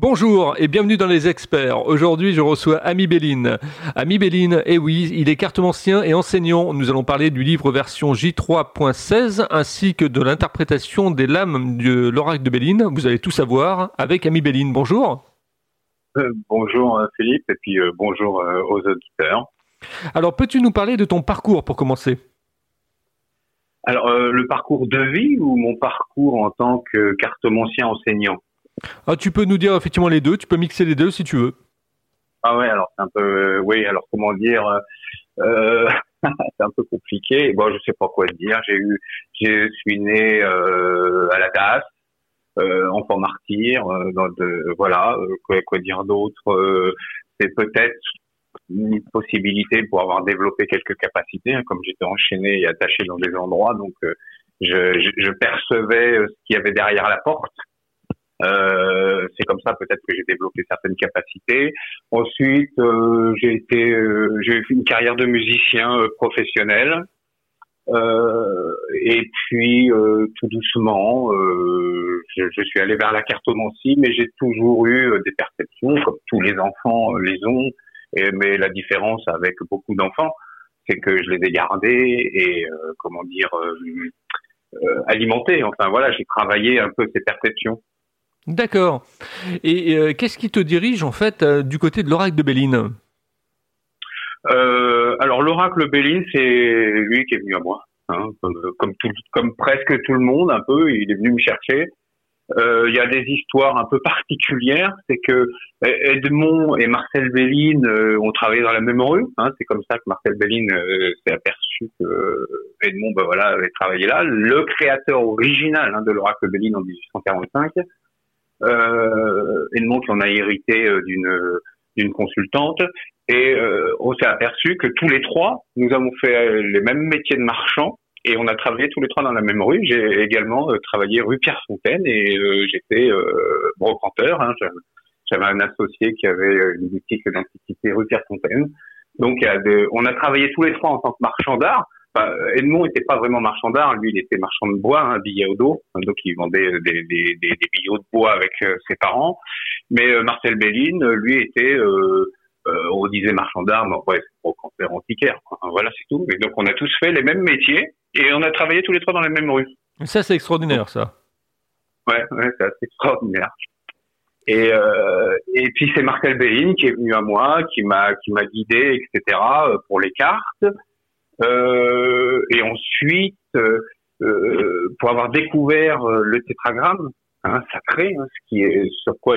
Bonjour et bienvenue dans les experts. Aujourd'hui, je reçois Ami Béline. Ami Béline, eh oui, il est cartomancien et enseignant. Nous allons parler du livre version J3.16 ainsi que de l'interprétation des lames de l'oracle de Béline. Vous allez tout savoir avec Ami Béline. Bonjour. Euh, bonjour euh, Philippe et puis euh, bonjour aux auditeurs. Alors, peux-tu nous parler de ton parcours pour commencer? Alors, le parcours de vie ou mon parcours en tant que cartomancien enseignant? Ah, tu peux nous dire effectivement les deux, tu peux mixer les deux si tu veux. Ah ouais, alors c'est un peu, oui, alors comment dire, euh, c'est un peu compliqué. Bon, je sais pas quoi dire. J'ai eu, je suis né euh, à la DAS, euh, enfant martyr. Euh, voilà, euh, quoi, dire d'autre C'est peut-être une possibilité pour avoir développé quelques capacités, hein, comme j'étais enchaîné et attaché dans des endroits, donc je, je, percevais ce qu'il y avait derrière la porte. Euh, c'est comme ça peut-être que j'ai développé certaines capacités. Ensuite, euh, j'ai été, euh, j'ai fait une carrière de musicien euh, professionnel. et puis tout doucement, je, je, suis allé vers la cartomancie, mais j'ai toujours eu des perceptions, comme tous les enfants les ont. Mais la différence avec beaucoup d'enfants, c'est que je les ai gardés et comment dire alimentés. Enfin voilà, j'ai travaillé un peu ces perceptions. D'accord. Et euh, qu'est-ce qui te dirige en fait euh, du côté de l'oracle de Béline? Euh, Alors l'oracle Béline, c'est lui qui est venu à moi, hein, comme, presque tout le monde un peu. Il est venu me chercher. Il y a des histoires un peu particulières, c'est que Edmond et Marcel Béline ont travaillé dans la même rue. Hein, c'est comme ça que Marcel Béline s'est aperçu que Edmond, ben voilà, avait travaillé là. Le créateur original hein, de l'oracle Béline en 1845 euh, Edmond en a hérité euh, d'une d'une consultante et euh, on s'est aperçu que tous les trois nous avons fait les mêmes métiers de marchands et on a travaillé tous les trois dans la même rue. J'ai également travaillé rue Pierre-Fontaine et j'étais brocanteur. Hein. J'avais un associé qui avait une boutique d'antiquité rue Pierre-Fontaine. Donc, on a travaillé tous les trois en tant que marchand d'art. Edmond n'était pas vraiment marchand d'art, lui il était marchand de bois, un billet au dos, donc il vendait des, des, des, des billots de bois avec euh, ses parents. Mais euh, Marcel Béline, lui était, euh, on disait marchand d'art, mais ouais, c'est pour antiquaire. Voilà, c'est tout. Et donc on a tous fait les mêmes métiers et on a travaillé tous les trois dans les mêmes rues. Ça c'est extraordinaire, ça. Ouais, ouais c'est assez extraordinaire. Et, euh, et puis c'est Marcel Béline qui est venu à moi, qui m'a qui m'a guidé, etc. pour les cartes. Euh, et ensuite, euh, euh, pour avoir découvert le tétragramme hein, sacré, hein, ce qui est sur quoi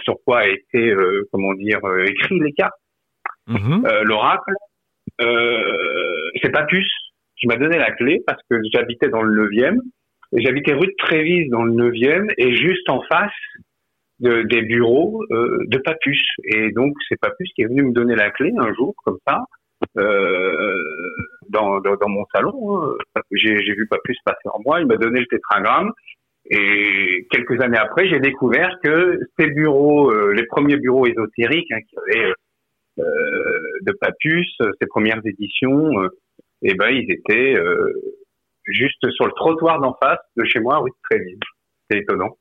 sur quoi a été comment dire écrit les cartes, mhm. l'oracle, c'est Papus qui m'a donné la clé parce que j'habitais dans le 9e et j'habitais rue de Trévise dans le 9e et juste en face de, des bureaux de Papus. Et donc c'est Papus qui est venu me donner la clé un jour comme ça euh, dans, mon salon. Hein. J'ai, vu pas passer en moi. Il m'a donné le tétragramme. Et quelques années après, j'ai découvert que ces bureaux, euh, les premiers bureaux ésotériques hein, qui avaient euh, de Papus, ces premières éditions, eh ben ils étaient juste sur le trottoir d'en face de chez moi, rue de Tréville. C'est étonnant.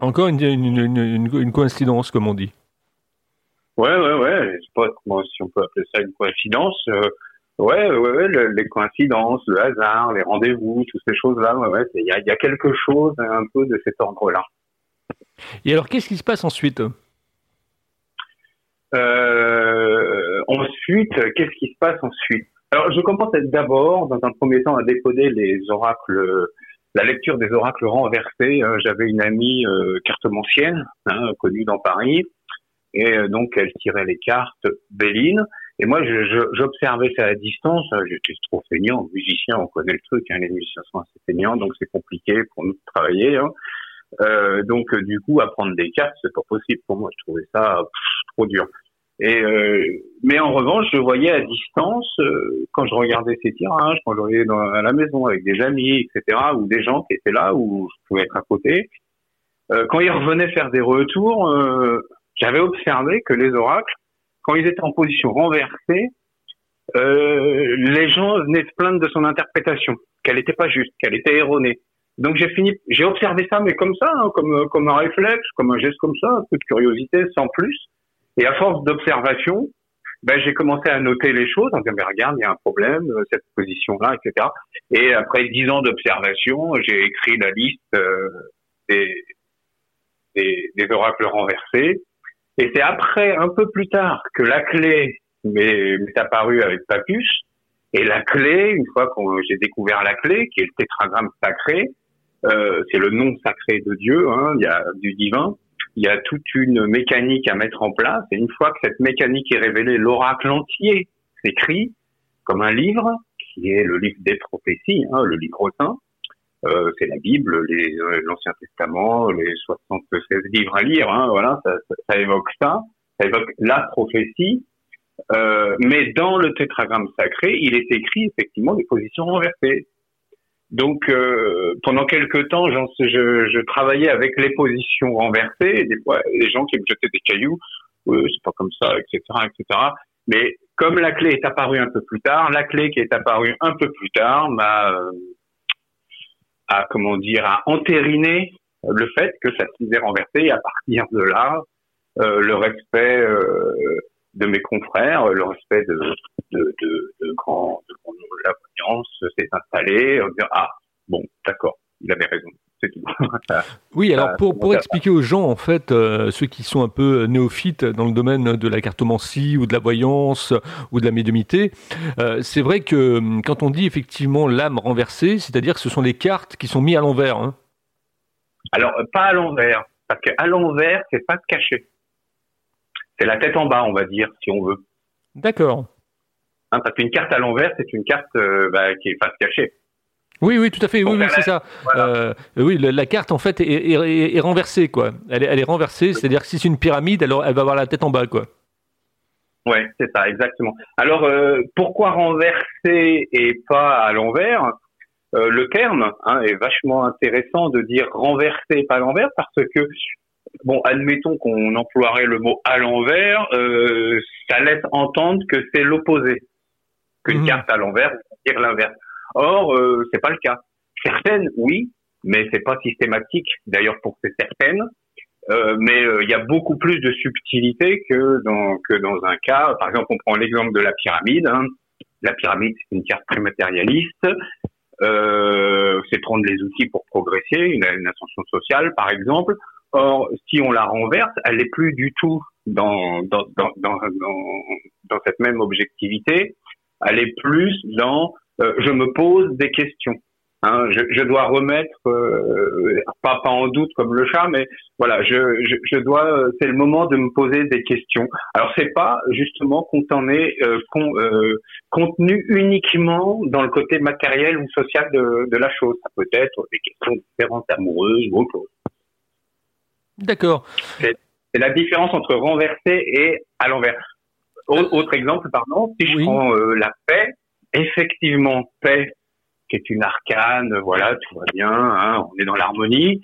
Encore une, coïncidence, comme on dit. Ouais, ouais, ouais. Je sais pas si on peut appeler ça une coïncidence. Euh, ouais, ouais, ouais les coïncidences, le hasard, les rendez-vous, toutes ces choses-là. Ouais, ouais. Il y a, y a, quelque chose un peu de cet ordre-là. Et alors, qu'est-ce qui se passe ensuite? Euh, Ensuite, qu'est-ce qui se passe ensuite? Alors, je commence d'abord, dans un premier temps, à décoder les oracles la lecture des oracles renversés. Euh, j'avais une amie euh, cartomancienne, hein, connue dans Paris, et euh, donc elle tirait les cartes Béline. Et moi, j'observais ça à distance. Hein, j'étais trop feignant, musicien, on connaît le truc. Hein, les musiciens sont assez feignants, donc c'est compliqué pour nous de travailler. Hein. Euh, donc euh, du coup, apprendre des cartes, c'est pas possible pour moi. Je trouvais ça trop dur. Et euh, mais en revanche, je voyais à distance euh, quand je regardais ces tirages, quand je voyais dans, à la maison avec des amis, etc., ou des gens qui étaient là où je pouvais être à côté. quand ils revenaient faire des retours, j'avais observé que les oracles, quand ils étaient en position renversée, euh, les gens venaient se plaindre de son interprétation, qu'elle n'était pas juste, qu'elle était erronée. Donc j'ai fini, j'ai observé ça, mais comme ça, hein, comme comme un réflexe, comme un geste comme ça, un peu de curiosité, sans plus. Et à force d'observation, ben, j'ai commencé à noter les choses en disant, mais regarde, il y a un problème, euh, cette position-là, etc. Et après dix ans d'observation, j'ai écrit la liste euh, des, des, des, oracles renversés. Et c'est après, un peu plus tard, que la clé m'est apparue avec Papus. Et la clé, une fois que j'ai découvert la clé, qui est le tétragramme sacré, euh, c'est le nom sacré de Dieu, hein, il y a du divin, il y a toute une mécanique à mettre en place. Et une fois que cette mécanique est révélée, l'oracle entier s'écrit comme un livre, qui est le livre des prophéties, hein, le livre saint. Euh, c'est la Bible, euh, l'Ancien Testament, les 76 livres à lire. Hein, voilà, ça, ça, évoque ça, ça évoque la prophétie. Euh, mais dans le tétragramme sacré, il est écrit effectivement des positions renversées. Donc euh, pendant quelques temps, je, je, travaillais avec les positions renversées, des fois les gens qui me jetaient des cailloux, euh, c'est pas comme ça, etc., etc. Mais comme la clé est apparue un peu plus tard, la clé qui est apparue un peu plus tard m'a, euh, a comment dire, a entériné le fait que ça s'est renversé. Et à partir de là, euh, le respect euh, de mes confrères, le respect de, de, de, de grands, de la voyance s'est installé. On dit, ah, bon, d'accord, il avait raison. Tout. oui, alors pour, pour expliquer aux gens, en fait, euh, ceux qui sont un peu néophytes dans le domaine de la cartomancie ou de la voyance ou de la médiumité, euh, c'est vrai que hum, quand on dit effectivement l'âme renversée, c'est-à-dire que ce sont les cartes qui sont mises à l'envers. Hein. Alors, pas à l'envers, parce qu'à l'envers, c'est pas caché. C'est la tête en bas, on va dire, si on veut. D'accord. Hein, parce qu'une carte à l'envers, c'est une carte euh, bah, qui est face cachée. Oui, oui, tout à fait. Oui, oui c'est ça. Euh, oui, la, carte en fait est, renversée, quoi. Elle est, elle est renversée, c'est-à-dire que si c'est une pyramide, alors elle va avoir la tête en bas, quoi. Ouais, c'est ça, exactement. Alors, euh, pourquoi renverser et pas à l'envers? Le terme hein, est vachement intéressant de dire renverser et pas à l'envers parce que bon, admettons qu'on emploierait le mot à l'envers, euh, ça laisse entendre que c'est l'opposé, qu'une mmh. carte à l'envers dire l'inverse. Or, euh, c'est pas le cas. Certaines, oui, mais c'est pas systématique. D'ailleurs, pour ces certaines, euh, mais euh, il y a beaucoup plus de subtilité que dans que dans un cas. Par exemple, on prend l'exemple de la pyramide. Hein. La pyramide, c'est une carte très. Euh, c'est prendre les outils pour progresser, une, ascension sociale, par exemple. Or, si on la renverse, elle n'est plus du tout dans, dans, dans, dans, dans cette même objectivité. Elle est plus dans je me pose des questions. Hein, je, je, dois remettre, euh, pas, pas en doute comme le chat, mais voilà, je, je, je dois, c'est le moment de me poser des questions. Alors c'est pas justement qu'on en est euh, euh, contenu uniquement dans le côté matériel ou social de, de la chose. Ça peut être des questions différentes, amoureuses ou autre chose. D'accord. C'est la différence entre renverser et à l'envers. Autre exemple, pardon, si je prends euh, la paix, effectivement, paix, qui est une arcane, voilà, tout va bien, hein, on est dans l'harmonie.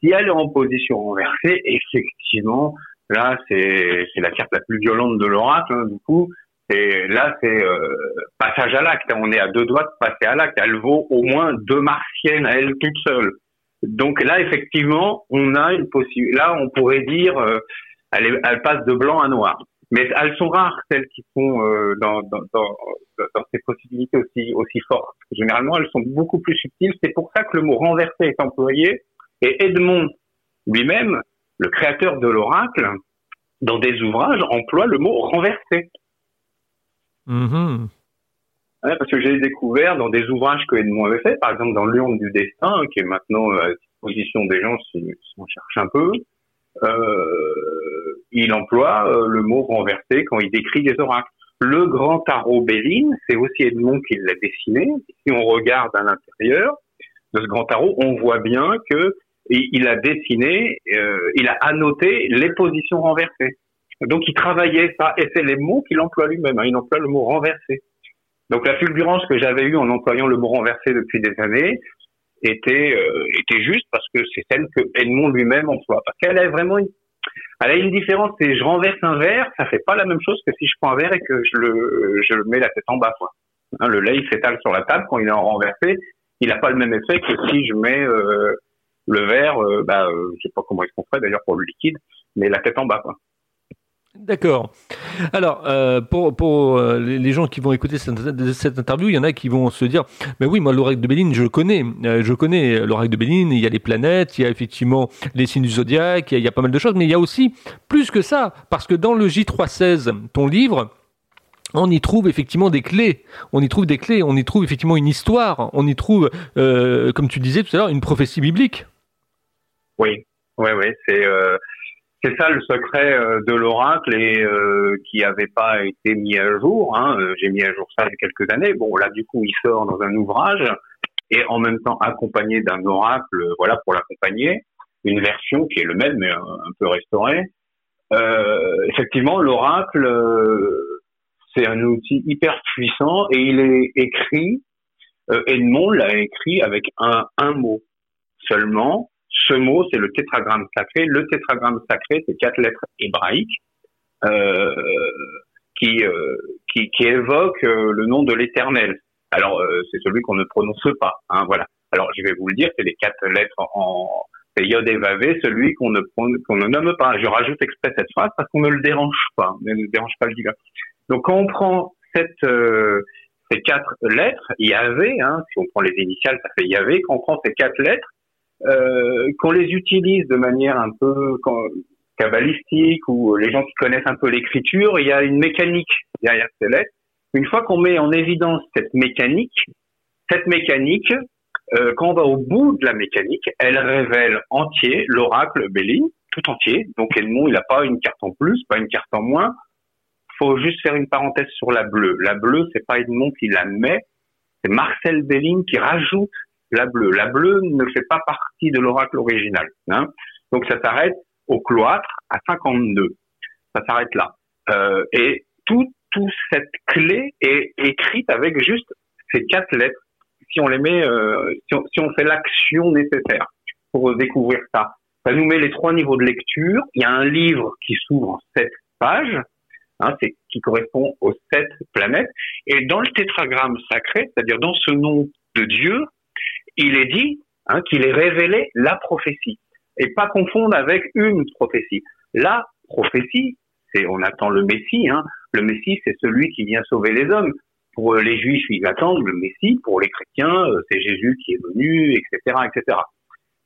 Si elle est en position renversée, effectivement, là, c'est la carte la plus violente de l'oracle, hein, du coup. Et là, c'est euh, passage à l'acte. On est à deux doigts de passer à l'acte. Elle vaut au moins deux martiennes à elle toute seule. Donc là, effectivement, on a une possibilité. Là, on pourrait dire, euh, elle, elle, passe de blanc à noir. Mais elles sont rares celles qui sont euh, dans, dans, dans, dans, ces possibilités aussi aussi fortes. Généralement, elles sont beaucoup plus subtiles. C'est pour ça que le mot renversé est employé. Et Edmond lui-même, le créateur de l'oracle, dans des ouvrages, emploie le mot renversé. Mm parce que j'ai découvert dans des ouvrages que Edmond avait fait, par exemple dans L'urne du destin, qui est maintenant à disposition des gens si, on cherche un peu, euh, il emploie euh, le mot renversé quand il décrit des oracles. Le grand tarot Béline, c'est aussi Edmond qui l'a dessiné. Si on regarde à l'intérieur de ce grand tarot, on voit bien que il a dessiné, euh, il a annoté les positions renversées. Donc il travaillait ça, et c'est les mots qu'il emploie lui-même. Hein. il emploie le mot renversé. Donc la fulgurance que j'avais eue en employant le mot renversé depuis des années était euh, était juste parce que c'est celle que Edmond lui-même emploie. Parce qu'elle a vraiment elle a une différence. C'est je renverse un verre, ça fait pas la même chose que si je prends un verre et que je le je le mets la tête en bas. Quoi. Hein, le lait s'étale sur la table quand il est en renversé. il n'a pas le même effet que si je mets le verre, bah, je sais pas comment qu'on ferait d'ailleurs pour le liquide, mais la tête en bas. Quoi. D'accord. Alors, euh, pour, euh, les gens qui vont écouter cette, interview, il y en a qui vont se dire, mais oui, moi, l'oracle de Béline, je connais. Euh, je connais l'oracle de Béline, il y a les planètes, il y a effectivement les signes du zodiaque, il y, a, pas mal de choses, mais il y a aussi plus que ça, parce que dans le J316, ton livre, on y trouve effectivement des clés, on y trouve des clés, on y trouve effectivement une histoire, on y trouve, comme tu disais tout à l'heure, une prophétie biblique. Oui, oui, oui, c'est c'est ça le secret euh, de l'oracle et euh, qui n'avait pas été mis à jour. Hein. Euh, j'ai mis à jour ça il y a quelques années. Bon, là du coup, il sort dans un ouvrage et en même temps accompagné d'un oracle, voilà pour l'accompagner, une version qui est le même mais un, peu restaurée. Euh, effectivement, l'oracle, c'est un outil hyper puissant et il est écrit. Edmond l'a écrit avec un mot seulement ce mot, c'est le tétragramme sacré. Le tétragramme sacré, c'est quatre lettres hébraïques euh, qui, euh, qui, qui évoquent euh, le nom de l'Éternel. Alors, c'est celui qu'on ne prononce pas. Hein, voilà. Alors, je vais vous le dire, c'est les quatre lettres en c'est Yod et Vavé, celui qu'on ne, qu'on ne nomme pas. Je rajoute exprès cette phrase parce qu'on ne le dérange pas, ne dérange pas le. Donc, quand on prend ces quatre lettres, Yahvé, hein, si on prend les initiales, ça fait Yahvé. Quand on prend ces quatre lettres, euh, qu'on les utilise de manière un peu cabalistique ou les gens qui connaissent un peu l'écriture, il y a une mécanique derrière ces lettres. Une fois qu'on met en évidence cette mécanique, cette mécanique, euh, quand on va au bout de la mécanique, elle révèle entier l'oracle Béline, tout entier. Donc Edmond, il n'a pas une carte en plus, pas une carte en moins. Faut juste faire une parenthèse sur la bleue. La bleue, c'est pas Edmond qui la met, c'est Marcel Béline qui rajoute la bleue. La bleue ne fait pas partie de l'oracle original. Hein. Donc ça s'arrête au cloître à 52. Ça s'arrête là. Euh, et toute tout cette clé est écrite avec juste ces quatre lettres. Si on les met, euh, si, on, si on fait l'action nécessaire pour découvrir ça, ça nous met les trois niveaux de lecture. Il y a un livre qui s'ouvre en sept pages, hein, c'est qui correspond aux sept planètes. Et dans le tétragramme sacré, c'est-à-dire dans ce nom de Dieu, il est dit hein, qu'il est révélé la prophétie. Et pas confondre avec une prophétie. La prophétie, c'est on attend le Messie. Hein. Le Messie, c'est celui qui vient sauver les hommes. Pour les Juifs, ils attendent le Messie. Pour les chrétiens, euh, c'est Jésus qui est venu, etc., etc.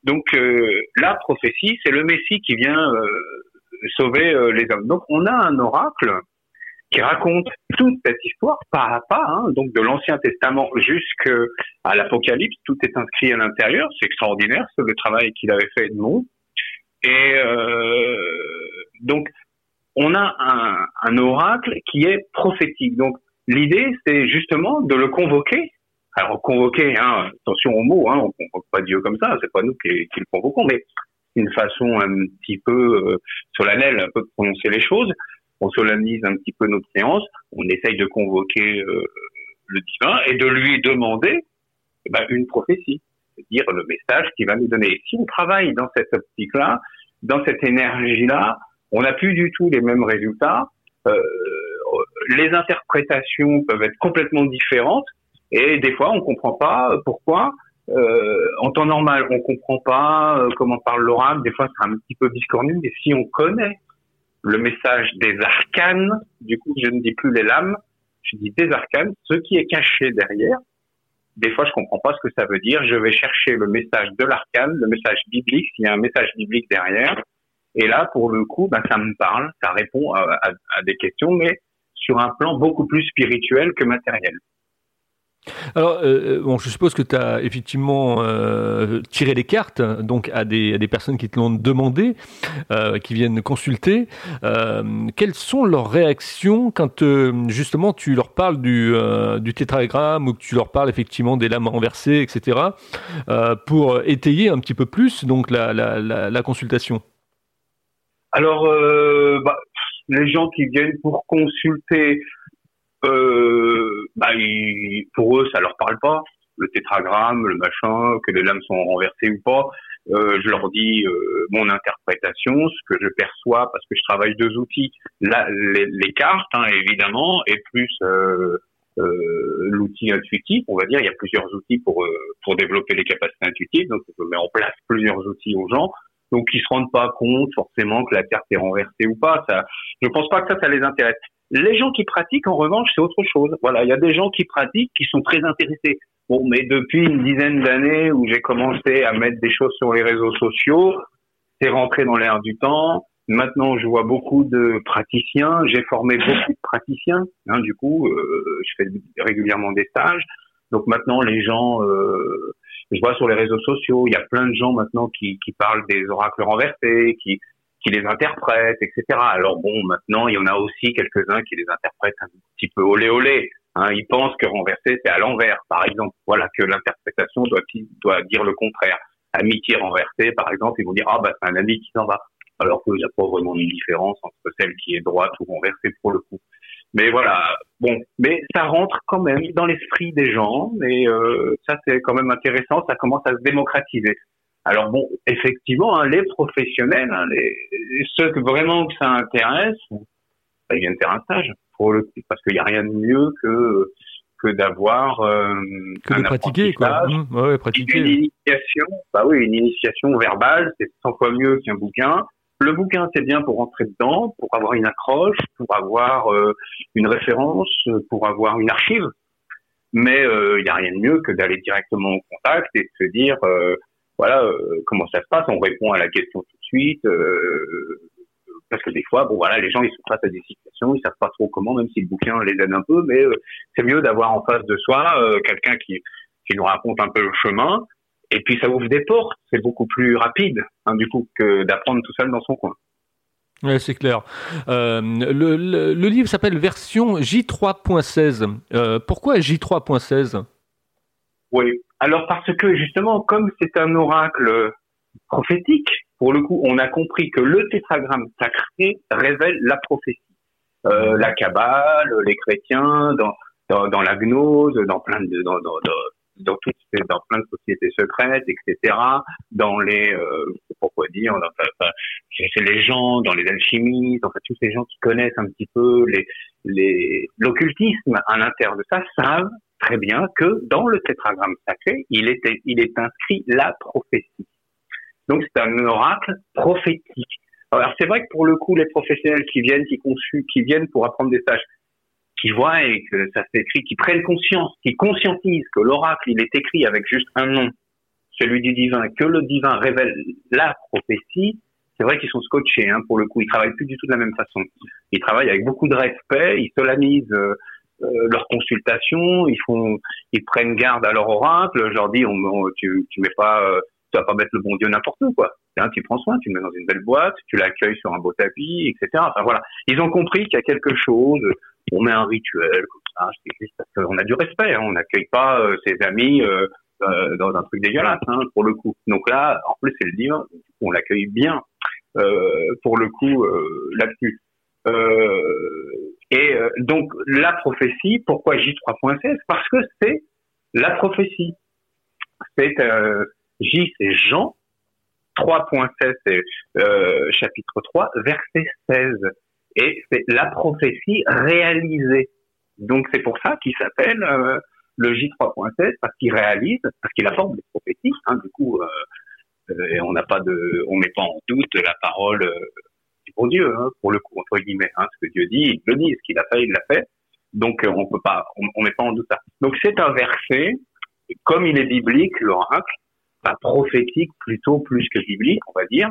Donc euh, la prophétie, c'est le Messie qui vient euh, sauver les hommes. Donc on a un oracle qui raconte toute cette histoire pas à pas, hein, donc de l'Ancien Testament jusqu'à l'Apocalypse, tout est inscrit à l'intérieur. C'est extraordinaire, c'est le travail qu'il avait fait Edmond. Et euh, donc, on a un, oracle qui est prophétique. Donc, l'idée, c'est justement de le convoquer. Alors, convoquer, hein, attention aux mots, hein, on convoque pas Dieu comme ça, c'est pas nous qui, qui, le convoquons, mais une façon un petit peu euh, solennelle, un peu de prononcer les choses on solennise un petit peu notre séance, on essaye de convoquer euh, le divin et de lui demander eh ben, une prophétie, c'est-à-dire le message qu'il va nous donner. Si on travaille dans cette optique-là, dans cette énergie-là, on n'a plus du tout les mêmes résultats. Euh, les interprétations peuvent être complètement différentes et des fois on comprend pas pourquoi. Euh, en temps normal, on comprend pas comment parle l'oracle. Des fois, c'est un petit peu discornu, mais si on connaît le message des arcanes. Du coup, je ne dis plus les lames, je dis des arcanes, ce qui est caché derrière. Des fois, je comprends pas ce que ça veut dire. Je vais chercher le message de l'arcane, le message biblique, s'il y a un message biblique derrière. Et là, pour le coup, ben, ça me parle, ça répond à, à des questions, mais sur un plan beaucoup plus spirituel que matériel. Alors, euh, bon, je suppose que tu as effectivement euh, tiré les cartes donc à des, à des personnes qui te l'ont demandé, euh, qui viennent consulter. quelles sont leurs réactions quand justement tu leur parles du, du tétragramme ou que tu leur parles effectivement des lames renversées, etc., pour étayer un petit peu plus donc la, la, la, consultation? Alors, bah, les gens qui viennent pour consulter, euh, bah, pour eux, ça leur parle pas. Le tétragramme, le machin, que les lames sont renversées ou pas. Euh, je leur dis euh, mon interprétation, ce que je perçois, parce que je travaille deux outils, la, les, les, cartes hein, évidemment, et plus euh, euh, l'outil intuitif, on va dire. Il y a plusieurs outils pour pour développer les capacités intuitives. Donc, on met en place plusieurs outils aux gens. Donc, ils se rendent pas compte forcément que la carte est renversée ou pas. Ça, je pense pas que ça, ça les intéresse. Les gens qui pratiquent, en revanche, c'est autre chose. Voilà, il y a des gens qui pratiquent, qui sont très intéressés. Bon, mais depuis une dizaine d'années où j'ai commencé à mettre des choses sur les réseaux sociaux, c'est rentré dans l'air du temps. Maintenant, je vois beaucoup de praticiens. J'ai formé beaucoup de praticiens. Hein, du coup, euh, je fais régulièrement des stages. Donc maintenant, les gens, euh, je vois sur les réseaux sociaux, il y a plein de gens maintenant qui, qui parlent des oracles renversés, qui, qui les interprètent, etc. Alors bon, maintenant, il y en a aussi quelques-uns qui les interprètent un petit peu olé olé. Hein, ils pensent que renverser, c'est à l'envers, par exemple. Voilà, que l'interprétation doit, dire le contraire. Amitié renversée, par exemple, ils vont dire, ah bah c'est un ami qui s'en va alors qu'il n'y a pas vraiment une différence entre celle qui est droite ou renversée pour le coup. Mais voilà, bon, mais ça rentre quand même dans l'esprit des gens, et euh, ça c'est quand même intéressant, ça commence à se démocratiser. Alors bon, effectivement, hein, les professionnels, hein, les, ceux que vraiment que ça intéresse, bah, ils viennent faire un stage pour le parce qu'il n'y a rien de mieux que que d'avoir euh, que de pratiquer quoi. Mmh, ouais, pratiquer. Une initiation, bah oui, une initiation verbale, c'est 100 fois mieux qu'un bouquin. Le bouquin, c'est bien pour rentrer dedans, pour avoir une accroche, pour avoir euh, une référence, pour avoir une archive. Mais euh, il n'y a rien de mieux que d'aller directement au contact et de se dire, euh, voilà, comment ça se passe. On répond à la question tout de suite. parce que des fois, bon voilà, les gens ils sont face à des situations, ils savent pas trop comment, même si le bouquin les aide un peu, mais c'est mieux d'avoir en face de soi quelqu'un qui qui nous raconte un peu le chemin et puis ça ouvre des portes, c'est beaucoup plus rapide, hein, du coup, que d'apprendre tout seul dans son coin. Oui, c'est clair. Euh, le, livre s'appelle version J3.16. Euh, pourquoi J3.16 Oui, alors parce que justement, comme c'est un oracle prophétique, pour le coup, on a compris que le tétragramme sacré révèle la prophétie. Euh, la Kabbale, les chrétiens, dans, dans, dans la gnose, dans plein de, dans, dans, dans toutes dans plein de sociétés secrètes, etc. Dans les euh, pourquoi dire, enfin, c'est les gens, dans les alchimistes, enfin tous ces gens qui connaissent un petit peu les les l'occultisme à l'intérieur de ça savent très bien que dans le tétragramme sacré, il est inscrit la prophétie. Donc c'est un oracle prophétique. Alors c'est vrai que pour le coup, les professionnels qui viennent, qui conçu, qui viennent pour apprendre des stages, qui voient et que ça s'écrit, qui prennent conscience, qui conscientisent que l'oracle, il est écrit avec juste un nom, celui du divin, que le divin révèle la prophétie, c'est vrai qu'ils sont scotchés, hein, pour le coup. Ils travaillent plus du tout de la même façon. Ils travaillent avec beaucoup de respect, ils solennisent euh leurs consultations, ils font, ils prennent garde à leur oracle. Je leur dis, on, tu, tu mets pas, euh, tu vas pas mettre le bon Dieu n'importe où, quoi. Hein, tu prends soin, tu le mets dans une belle boîte, tu l'accueilles sur un beau tapis, etc. Enfin voilà, ils ont compris qu'il y a quelque chose on met un rituel comme ça, on a du respect, hein, on n'accueille pas euh, ses amis euh, euh, dans un truc dégueulasse, hein, pour le coup. Donc là, en plus c'est le divin, on l'accueille bien pour le coup là-dessus. Et donc la prophétie, pourquoi J3.16 Parce que c'est la prophétie. C'est J, c'est Jean. 3.16, c'est chapitre 3, verset 16 et c'est la prophétie réalisée. Donc c'est pour ça qu'il s'appelle euh, le J3.16 parce qu'il réalise, parce qu'il apporte des prophéties. Hein, du coup, euh, euh, on n'a pas de, on met pas en doute la parole bon Dieu hein, pour le coup entre guillemets. Hein, ce que Dieu dit, il le dit. Ce qu'il a fait, il l'a fait. Donc on peut pas, on, pas en doute ça. Donc c'est un verset, comme il est biblique, l'oracle, pas prophétique plutôt plus que biblique, on va dire.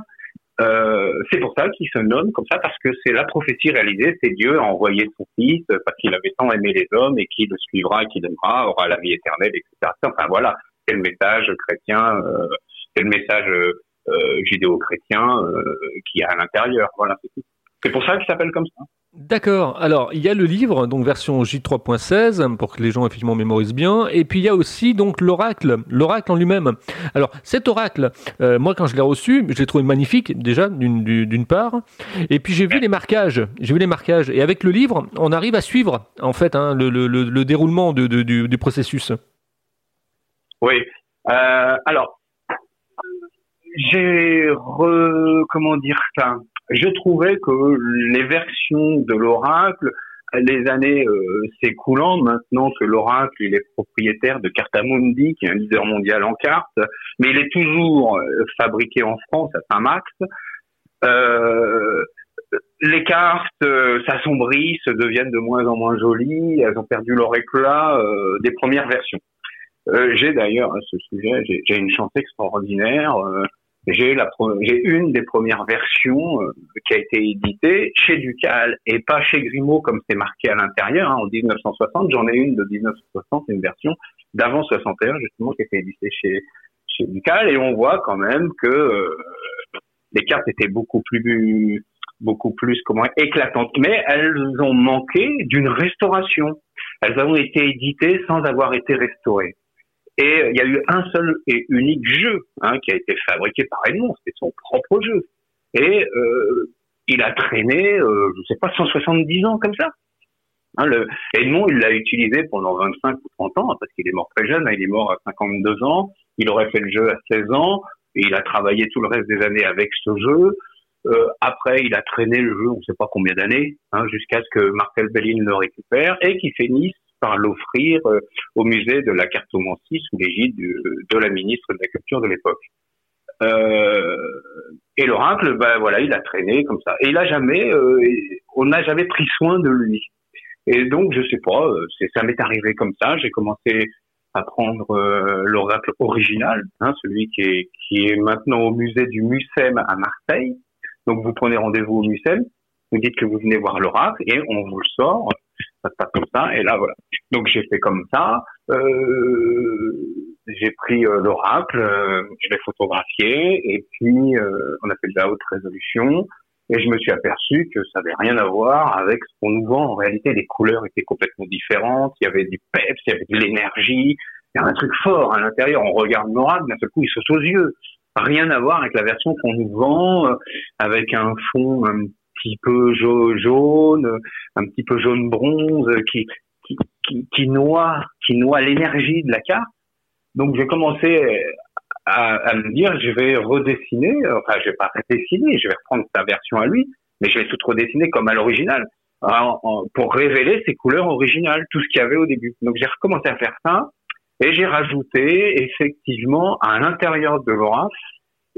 Euh, c'est pour ça qu'il se nomme comme ça, parce que c'est la prophétie réalisée, c'est Dieu a envoyé son Fils, parce qu'il avait tant aimé les hommes, et qui le suivra et qui donnera, aura la vie éternelle, etc. Enfin voilà, c'est le message chrétien, euh, c'est le message euh, judéo-chrétien euh, qui est à l'intérieur. Voilà, c'est tout. C'est pour ça qu'il s'appelle comme ça. D'accord. Alors, il y a le livre, donc version J3.16, pour que les gens effectivement mémorisent bien. Et puis, il y a aussi donc l'oracle, l'oracle en lui-même. Alors, cet oracle, euh, moi, quand je l'ai reçu, je l'ai trouvé magnifique, déjà, d'une part. Et puis, j'ai vu les marquages. J'ai vu les marquages. Et avec le livre, on arrive à suivre, en fait, hein, le, le, le, déroulement de, de, du, du, processus. Oui. Euh, alors, j'ai re... comment dire ça? Je trouvais que les versions de l'oracle les années euh, s'écoulant, maintenant que l'oracle il est propriétaire de Cartamundi, qui est un leader mondial en cartes, mais il est toujours euh, fabriqué en France à Saint-Max. Euh, les cartes euh, s'assombrissent, deviennent de moins en moins jolies, elles ont perdu leur éclat euh, des premières versions. J'ai d'ailleurs à ce sujet, j'ai une chance extraordinaire. J'ai une des premières versions qui a été éditée chez Ducal et pas chez Grimaud comme c'est marqué à l'intérieur hein, en 1960. J'en ai une de 1960, une version d'avant 61 justement qui a été éditée chez chez Ducal et on voit quand même que les cartes étaient beaucoup plus beaucoup plus comment éclatantes, mais elles ont manqué d'une restauration. Elles ont été éditées sans avoir été restaurées. Et il y a eu un seul et unique jeu hein, qui a été fabriqué par Edmond, c'était son propre jeu. Et euh, il a traîné, euh, je sais pas, 170 ans comme ça. Hein, le, Edmond, il l'a utilisé pendant 25 ou 30 ans, parce qu'il est mort très jeune, hein, il est mort à 52 ans, il aurait fait le jeu à 16 ans, il a travaillé tout le reste des années avec ce jeu. Euh, après, il a traîné le jeu, on ne sait pas combien d'années, hein, jusqu'à ce que Marcel Bellin le récupère et qu'il finisse par l'offrir euh, au musée de la cartomancie sous l'égide de la ministre de la Culture de l'époque. Euh, et l'oracle, ben voilà, il a traîné comme ça. Et il a jamais, euh, on n'a jamais pris soin de lui. Et donc, je sais pas, ça m'est arrivé comme ça. J'ai commencé à prendre l'oracle original, hein, celui qui est, qui est maintenant au musée du Mucem à Marseille. Donc vous prenez rendez-vous au Mucem, vous dites que vous venez voir l'oracle et on vous le sort. Ça se passe comme ça et là voilà. Donc j'ai fait comme ça. Euh, j'ai pris euh, l'oracle, euh, je l'ai photographié et puis euh, on a fait de la haute résolution et je me suis aperçu que ça n'avait rien à voir avec ce qu'on nous vend. En réalité, les couleurs étaient complètement différentes. Il y avait du peps, il y avait de l'énergie. Il y a un truc fort à l'intérieur. On regarde l'oracle, d'un seul coup, il saute aux yeux rien à voir avec la version qu'on nous vend avec un fond petit peu jaune, un petit peu jaune bronze qui qui, noie qui noie l'énergie de la carte. Donc j'ai commencé à, à, me dire je vais redessiner, enfin je vais pas redessiner, je vais reprendre sa version à lui, mais je vais tout redessiner comme à l'original pour révéler ses couleurs originales, tout ce qu'il y avait au début. Donc j'ai recommencé à faire ça et j'ai rajouté effectivement à l'intérieur de l'aura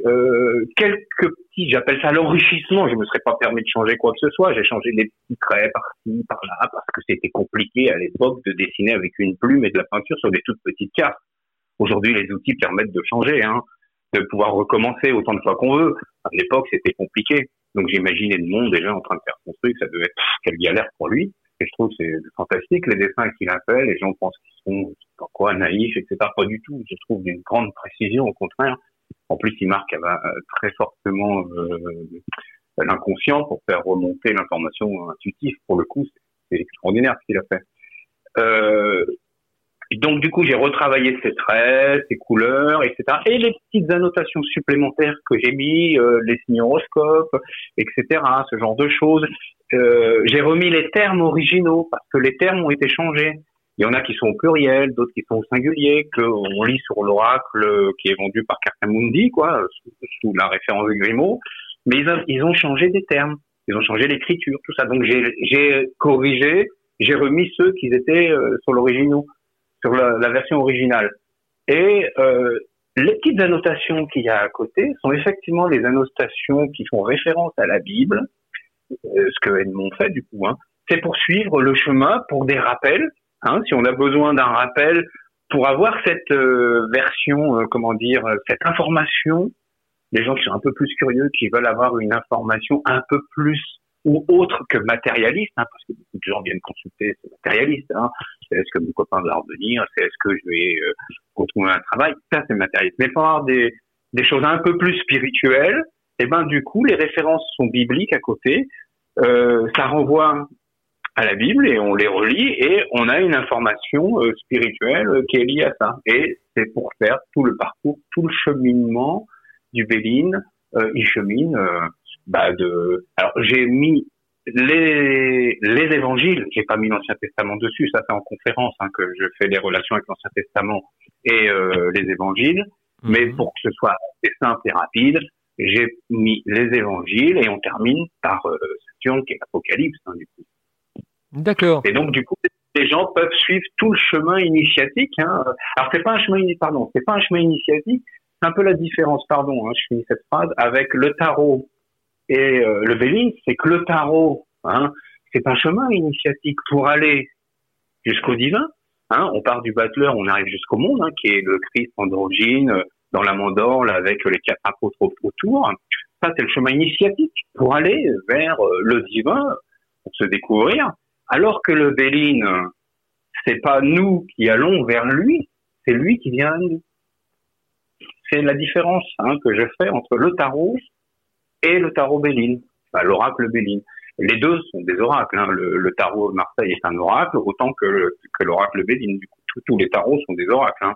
euh, quelques petits, j'appelle ça l'enrichissement. Je me serais pas permis de changer quoi que ce soit. J'ai changé des petits traits par-ci, par-là, parce que c'était compliqué à l'époque de dessiner avec une plume et de la peinture sur des toutes petites cartes. Aujourd'hui, les outils permettent de changer, hein, de pouvoir recommencer autant de fois qu'on veut. À l'époque, c'était compliqué. Donc j'imaginais le monde déjà en train de faire son truc, ça devait être quelle galère pour lui. Et je trouve que c'est fantastique les dessins qu'il a fait. Les gens pensent qu'ils sont quoi naïfs, etc. Pas du tout. Je trouve d'une grande précision, au contraire. En plus, il marque euh, très fortement euh, l'inconscient pour faire remonter l'information intuitive. Pour le coup, c'est extraordinaire ce qu'il a fait. Euh, donc du coup, j'ai retravaillé ses traits, ses couleurs, etc. Et les petites annotations supplémentaires que j'ai mis, euh, les signes horoscopes, etc. Ce genre de choses. J'ai remis les termes originaux parce que les termes ont été changés. Il y en a qui sont au pluriel, d'autres qui sont au singulier, qu'on lit sur l'oracle qui est vendu par Cartamundi, quoi, sous, la référence de Grimaud. Mais ils, ils, ont changé des termes, ils ont changé l'écriture, tout ça. Donc j'ai corrigé, j'ai remis ceux qui étaient euh, sur l'original, sur la, la, version originale. Et euh, les petites annotations qu'il y a à côté sont effectivement les annotations qui font référence à la Bible, euh, ce que Edmond fait du coup. Hein. C'est pour suivre le chemin, pour des rappels Hein, si on a besoin d'un rappel pour avoir cette euh, version, euh, comment dire, cette information, les gens qui sont un peu plus curieux, qui veulent avoir une information un peu plus ou autre que matérialiste, hein, parce que beaucoup de gens viennent consulter ce matérialiste. Hein, c'est est-ce que mon copain va revenir, c'est est-ce que je vais euh, retrouver un travail, ça c'est matérialiste. Mais pour avoir des, choses un peu plus spirituelles, et eh ben du coup les références sont bibliques à côté. Euh, ça renvoie à la Bible et on les relit et on a une information euh, spirituelle euh, qui est liée à ça. Et c'est pour faire tout le parcours, tout le cheminement du Béline. Euh, il chemine bah de. Alors j'ai mis les les évangiles. J'ai pas mis l'Ancien Testament dessus. Ça c'est en conférence hein, que je fais les relations avec l'Ancien Testament et les évangiles. Mhm. Mais pour que ce soit simple et rapide, j'ai mis les évangiles et on termine par euh, Saturne qui est l'Apocalypse hein, du coup. D'accord. Et donc, du coup, les gens peuvent suivre tout le chemin initiatique. Hein. Alors, c'est pas un chemin, pardon, c'est pas un chemin initiatique. C'est un peu la différence, pardon, hein, je finis cette phrase, avec le tarot et euh, le Béline, c'est que le tarot, hein, c'est un chemin initiatique pour aller jusqu'au divin. On part du battleur, on arrive jusqu'au monde, qui est le Christ androgyne euh, dans la mandorle avec les quatre apôtres autour. Ça, c'est le chemin initiatique pour aller vers euh, le divin, pour se découvrir. Alors que le Béline, c'est pas nous qui allons vers lui, c'est lui qui vient à nous. C'est la différence hein, que je fais entre le tarot et le tarot Béline, enfin, l'oracle Béline. Les deux sont des oracles. Hein. Le, tarot Marseille est un oracle, autant que, l'oracle Béline. Du coup, tous, les tarots sont des oracles, hein,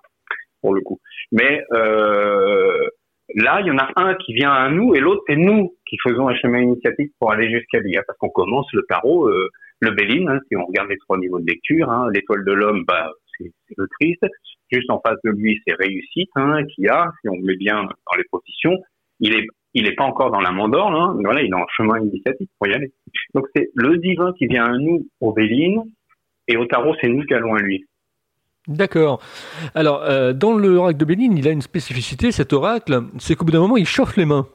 pour le coup. Mais euh, là, il y en a un qui vient à nous et l'autre, c'est nous qui faisons un chemin initiatique pour aller jusqu'à lui. Parce qu'on commence le tarot, euh, le Béline, hein, si on regarde les trois niveaux de lecture, hein, l'étoile de l'homme, bah, c'est le triste. Juste en face de lui, c'est réussite, hein, qui a, si on met bien dans les positions, il est il n'est pas encore dans la mandorle, hein, voilà, il est en chemin initiatique pour y aller. Donc c'est le divin qui vient à nous au Béline, et au tarot, c'est nous qui allons à lui. D'accord. Alors, euh, dans l'oracle de Béline, il a une spécificité, cet oracle, c'est qu'au bout d'un moment, il chauffe les mains.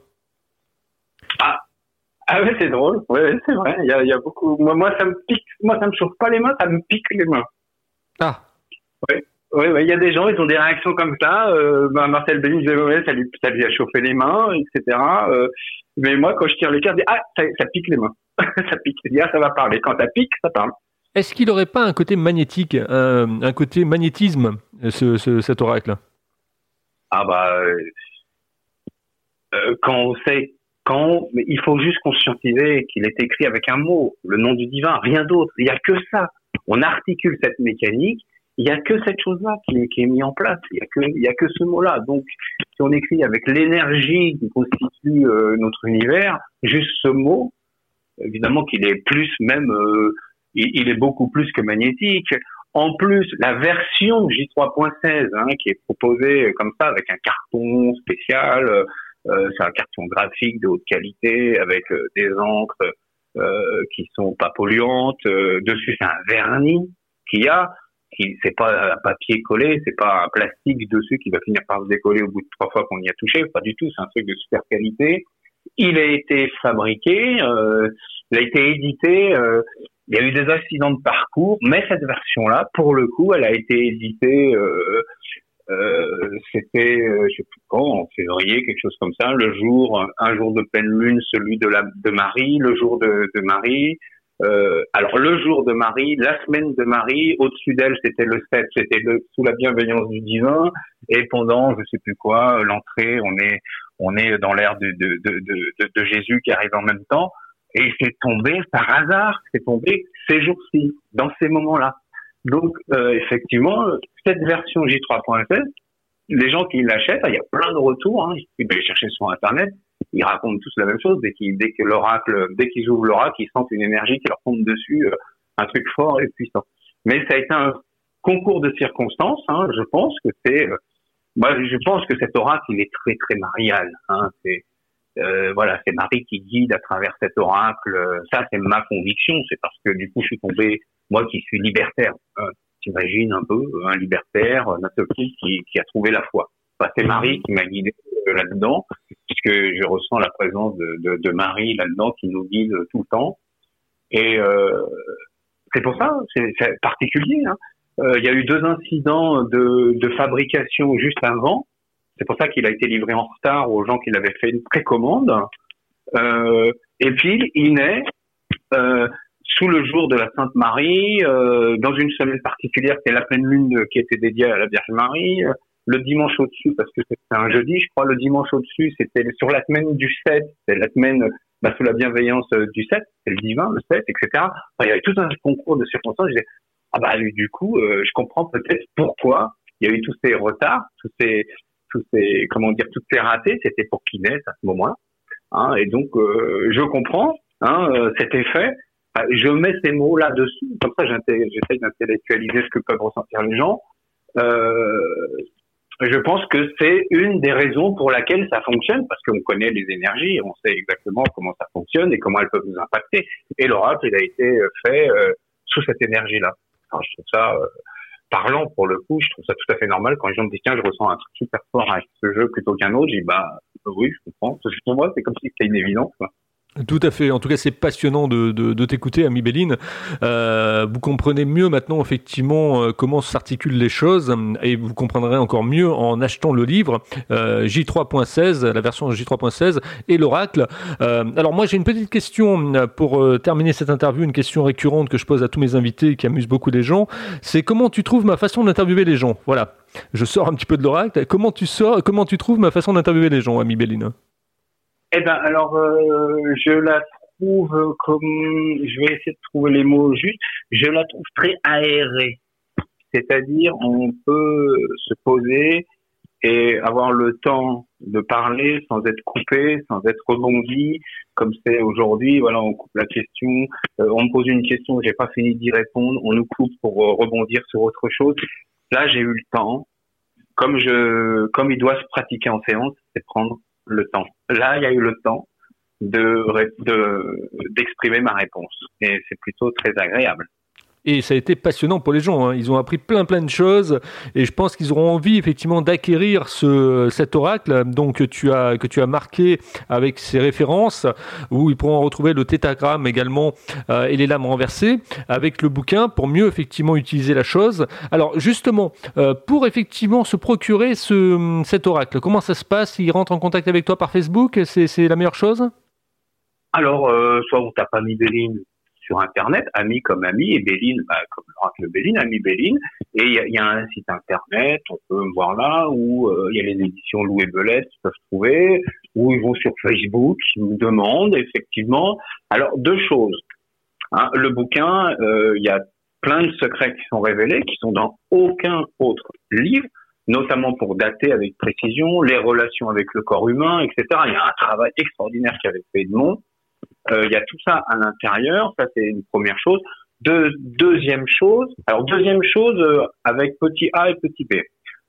Ah, ouais, c'est drôle. Ouais, c'est vrai. Il y, a, il y a, beaucoup. Moi, moi, ça me pique. Moi, ça me chauffe pas les mains, ça me pique les mains. Ah. Ouais. Oui, il y a des gens, ils ont des réactions comme ça. Euh, ben Marcel ouais, ça lui, ça lui a chauffé les mains, etc. Euh, mais moi, quand je tire les cartes, je dis, ah, ça, ça pique les mains. ça pique. Je dis, ah, ça va parler. Quand ça pique, ça parle. Est-ce qu'il n'aurait pas un côté magnétique, un, un côté magnétisme, ce, ce, cet oracle? Ah bah, euh, euh, quand on sait, quand il faut juste conscientiser qu'il est écrit avec un mot, le nom du divin, rien d'autre. Il n'y a que ça. On articule cette mécanique il y a que cette chose-là qui, qui, est mise en place. Il y a que, y a que ce mot-là. Donc, si on écrit avec l'énergie qui constitue euh, notre univers, juste ce mot, évidemment qu'il est plus même, euh, il, il, est beaucoup plus que magnétique. En plus, la version J3.16 hein, qui est proposée comme ça avec un carton spécial, euh, c'est un carton graphique de haute qualité avec euh, des encres qui sont pas polluantes. dessus, c'est un vernis qui a c'est pas un papier collé, c'est pas un plastique dessus qui va finir par se décoller au bout de trois fois qu'on y a touché, pas du tout, c'est un truc de super qualité. Il a été fabriqué, euh, il a été édité, euh, il y a eu des accidents de parcours, mais cette version-là, pour le coup, elle a été éditée, euh, euh c'était, euh, je sais plus quand, en février, quelque chose comme ça, le jour, un jour de pleine lune, celui de la de Marie, le jour de, de Marie, euh, alors le jour de Marie, la semaine de Marie, au-dessus d'elle c'était le 7, c'était sous la bienveillance du divin, et pendant je sais plus quoi, l'entrée, on est on est dans l'ère de de, de, de, de, Jésus qui arrive en même temps, et c'est tombé par hasard, c'est tombé ces jours-ci, dans ces moments-là. Donc euh, effectivement, cette version J3.7, les gens qui l'achètent, il y a plein de retours, hein, ils peuvent chercher sur internet, ils racontent tous la même chose. Dès qu'ils, dès que l'oracle, dès qu'ils ouvrent l'oracle, ils sentent une énergie qui leur tombe dessus, euh, un truc fort et puissant. Mais ça a été un concours de circonstances. Hein, je pense que c'est, euh, moi, je pense que cet oracle, il est très très marial. Hein, c'est euh, voilà, c'est Marie qui guide à travers cet oracle. Ça, c'est ma conviction. C'est parce que du coup, je suis tombé, moi qui suis libertaire. Hein, T'imagines un peu un libertaire, un qui, qui a trouvé la foi. Enfin, c'est Marie qui m'a guidé là-dedans puisque je ressens la présence de, de, de Marie là-dedans qui nous guide tout le temps. Et euh, c'est pour ça, c'est particulier. Hein. Euh, il y a eu deux incidents de, de fabrication juste avant. C'est pour ça qu'il a été livré en retard aux gens qui l'avaient fait une précommande. Euh, et puis, il naît euh, sous le jour de la Sainte Marie, euh, dans une semaine particulière, qui est la pleine lune qui était dédiée à la Vierge Marie le dimanche au-dessus, parce que c'était un jeudi, je crois, le dimanche au-dessus, c'était sur la semaine du 7, c'est la semaine bah, sous la bienveillance euh, du 7, c'est le divin, le 7, etc. Enfin, il y avait tout un concours de circonstances. Je disais, ah bah du coup, euh, je comprends peut-être pourquoi il y a eu tous ces retards, tous ces, tous ces, comment dire, toutes ces ratés. C'était pour naisse à ce moment-là. Hein, et donc, euh, je comprends hein, cet effet. Je mets ces mots là dessus, comme ça j'essaye d'intellectualiser ce que peuvent ressentir les gens. Euh, je pense que c'est une des raisons pour laquelle ça fonctionne, parce qu'on connaît les énergies, on sait exactement comment ça fonctionne et comment elles peuvent nous impacter. Et l'oracle, il a été fait euh, sous cette énergie-là. Alors, je trouve ça euh, parlant pour le coup. Je trouve ça tout à fait normal quand les gens me disent tiens, je ressens un truc super fort avec ce jeu plutôt qu'un autre. Je dis bah oui, je comprends. Pour moi, c'est comme si c'était une évidence. Tout à fait. En tout cas, c'est passionnant de, t'écouter, Ami Béline. Euh, vous comprenez mieux maintenant, effectivement, euh, comment s'articulent les choses, et vous comprendrez encore mieux en achetant le livre euh, J3.16, la version J3.16 et l'oracle. Alors moi, j'ai une petite question pour terminer cette interview, une question récurrente que je pose à tous mes invités, qui amuse beaucoup les gens. C'est comment tu trouves ma façon d'interviewer les gens? Voilà. Je sors un petit peu de l'oracle. Comment tu sors Comment tu trouves ma façon d'interviewer les gens, Ami Béline? Eh ben alors euh, je la trouve comme je vais essayer de trouver les mots justes. Je la trouve très aérée. C'est-à-dire on peut se poser et avoir le temps de parler sans être coupé, sans être rebondi, comme c'est aujourd'hui. Voilà, on coupe la question, euh, on me pose une question, j'ai pas fini d'y répondre, on nous coupe pour euh, rebondir sur autre chose. Là, j'ai eu le temps, comme il doit se pratiquer en séance, c'est prendre le temps. Là, il y a eu le temps de d'exprimer ma réponse et c'est plutôt très agréable. Et ça a été passionnant pour les gens. Hein. Ils ont appris plein plein de choses et je pense qu'ils auront envie effectivement d'acquérir ce, cet oracle donc que tu as que tu as marqué avec ces références où ils pourront retrouver le tétagramme également euh, et les lames renversées avec le bouquin pour mieux effectivement utiliser la chose. Alors justement euh, pour effectivement se procurer ce cet oracle, comment ça se passe? Ils rentrent en contact avec toi par Facebook? C'est la meilleure chose? Alors, euh, soit on tape Ami Béline sur Internet, Ami comme Ami, et Béline bah, comme l'oracle Béline, Ami Béline. Et il y, a, un site Internet, on peut me voir là, où euh, il y a les éditions Louis Belette qui peuvent trouver, où ils vont sur Facebook, ils me demandent, effectivement. Alors, deux choses. Hein, le bouquin, euh, il y a plein de secrets qui sont révélés, qui sont dans aucun autre livre notamment pour dater avec précision les relations avec le corps humain, etc. Il y a un travail extraordinaire qui avait fait Edmond il y a tout ça à l'intérieur, ça c'est une première chose. deuxième chose, alors deuxième chose euh, avec petit a et petit b.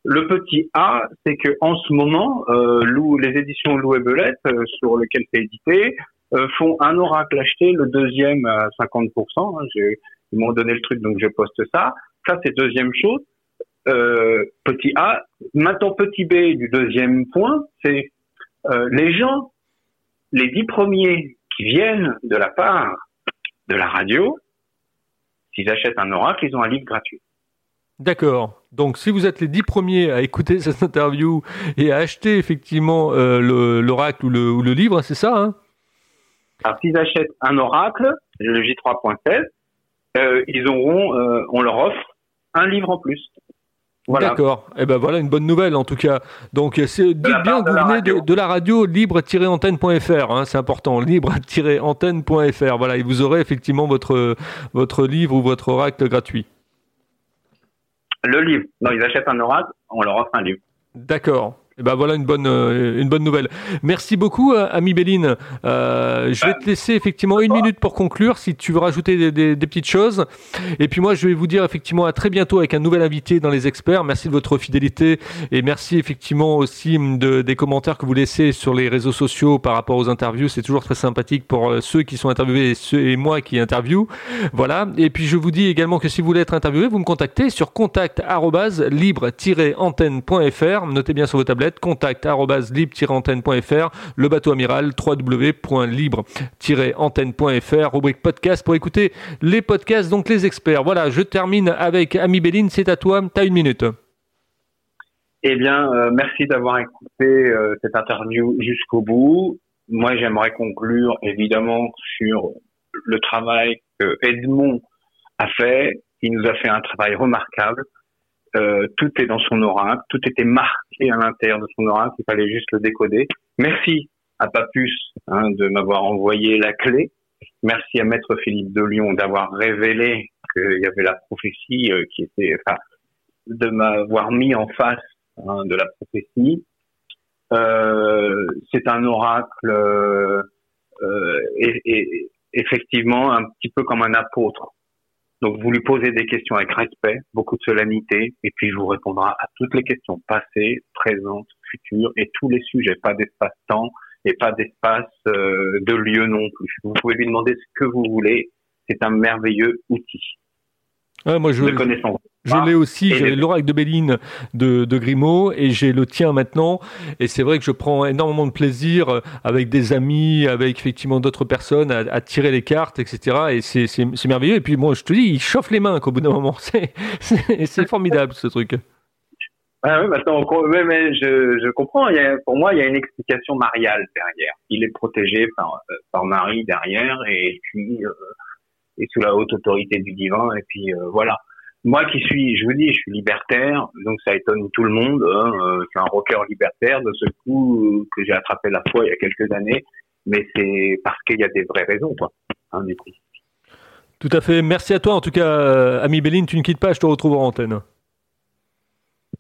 Le petit A, c'est que en ce moment, euh, les éditions Lou et Belette, euh, sur lesquelles c'est édité, euh, font un oracle acheté, le deuxième à 50%. Hein, ils m'ont donné le truc, donc je poste ça. Ça, c'est deuxième chose. petit A. Maintenant, petit B du deuxième point, c'est les gens, les dix premiers qui viennent de la part de la radio, s'ils achètent un oracle, ils ont un livre gratuit. D'accord. Donc, si vous êtes les dix premiers à écouter cette interview et à acheter effectivement euh, l'oracle ou le, ou le, livre, c'est ça hein? Alors, s'ils achètent un oracle, le J3.16, euh, ils auront, euh, on leur offre un livre en plus. D'accord. Et eh ben voilà une bonne nouvelle en tout cas. Donc c'est dites bien que vous venez de, la radio libre-antenne.fr. Hein, c'est important, libre-antenne.fr. Voilà, et vous aurez effectivement votre votre livre ou votre oracle gratuit. Le livre. Non, ils achètent un oracle, on leur offre un livre. D'accord. Et eh ben voilà une bonne euh, une bonne nouvelle. Merci beaucoup, euh, ami Béline. Euh, je vais te laisser effectivement une minute pour conclure, si tu veux rajouter des, petites choses. Et puis moi, je vais vous dire effectivement à très bientôt avec un nouvel invité dans les experts. Merci de votre fidélité et merci effectivement aussi de, des commentaires que vous laissez sur les réseaux sociaux par rapport aux interviews. C'est toujours très sympathique pour ceux qui sont interviewés et moi qui interview. Voilà. Et puis je vous dis également que si vous voulez être interviewé, vous me contactez sur contact libre-antenne.fr. Notez bien sur vos tablettes contact libre-antenne.fr, le bateau amiral www.libre-antenne.fr, rubrique podcast pour écouter les podcasts, donc les experts. Voilà, je termine avec Ami Béline, c'est à toi, tu as une minute. Eh bien, euh, merci d'avoir écouté euh, cette interview jusqu'au bout. Moi, j'aimerais conclure évidemment sur le travail que Edmond a fait. Il nous a fait un travail remarquable. Euh, tout est dans son oracle, tout était marqué à l'intérieur de son oracle, il fallait juste le décoder. Merci à Papus hein, de m'avoir envoyé la clé. Merci à Maître Philippe de Lyon d'avoir révélé qu'il y avait la prophétie euh, qui était, enfin, de m'avoir mis en face hein, de la prophétie. Euh, c'est un oracle euh, et, et, effectivement un petit peu comme un apôtre. Donc, vous lui posez des questions avec respect, beaucoup de solennité, et puis je vous répondra à toutes les questions passées, présentes, futures, et tous les sujets, pas d'espace-temps et pas d'espace euh, de lieu non plus. Vous pouvez lui demander ce que vous voulez, c'est un merveilleux outil. moi, je, de. Je l'ai aussi, j'ai l'oracle de Béline de, de Grimaud et j'ai le tien maintenant. Et c'est vrai que je prends énormément de plaisir euh, avec des amis, avec effectivement d'autres personnes à, tirer les cartes, etc. Et c'est merveilleux. Et puis moi, je te dis, il chauffe les mains qu'au bout d'un moment. C'est formidable ce truc. Ah oui, maintenant, mais je, je comprends. Il y a, pour moi, il y a une explication mariale derrière. Il est protégé par, euh, par Marie derrière et puis euh, et sous la haute autorité du divin. Et puis euh, voilà moi qui suis, je vous dis, je suis libertaire, donc ça étonne tout le monde. Hein, euh, je suis un rocker libertaire de ce coup euh, que j'ai attrapé la foi il y a quelques années, mais c'est parce qu'il y a des vraies raisons, quoi. Hein, Tout à fait. Merci à toi, en tout cas, euh, ami Béline. Tu ne quittes pas, je te retrouve en antenne.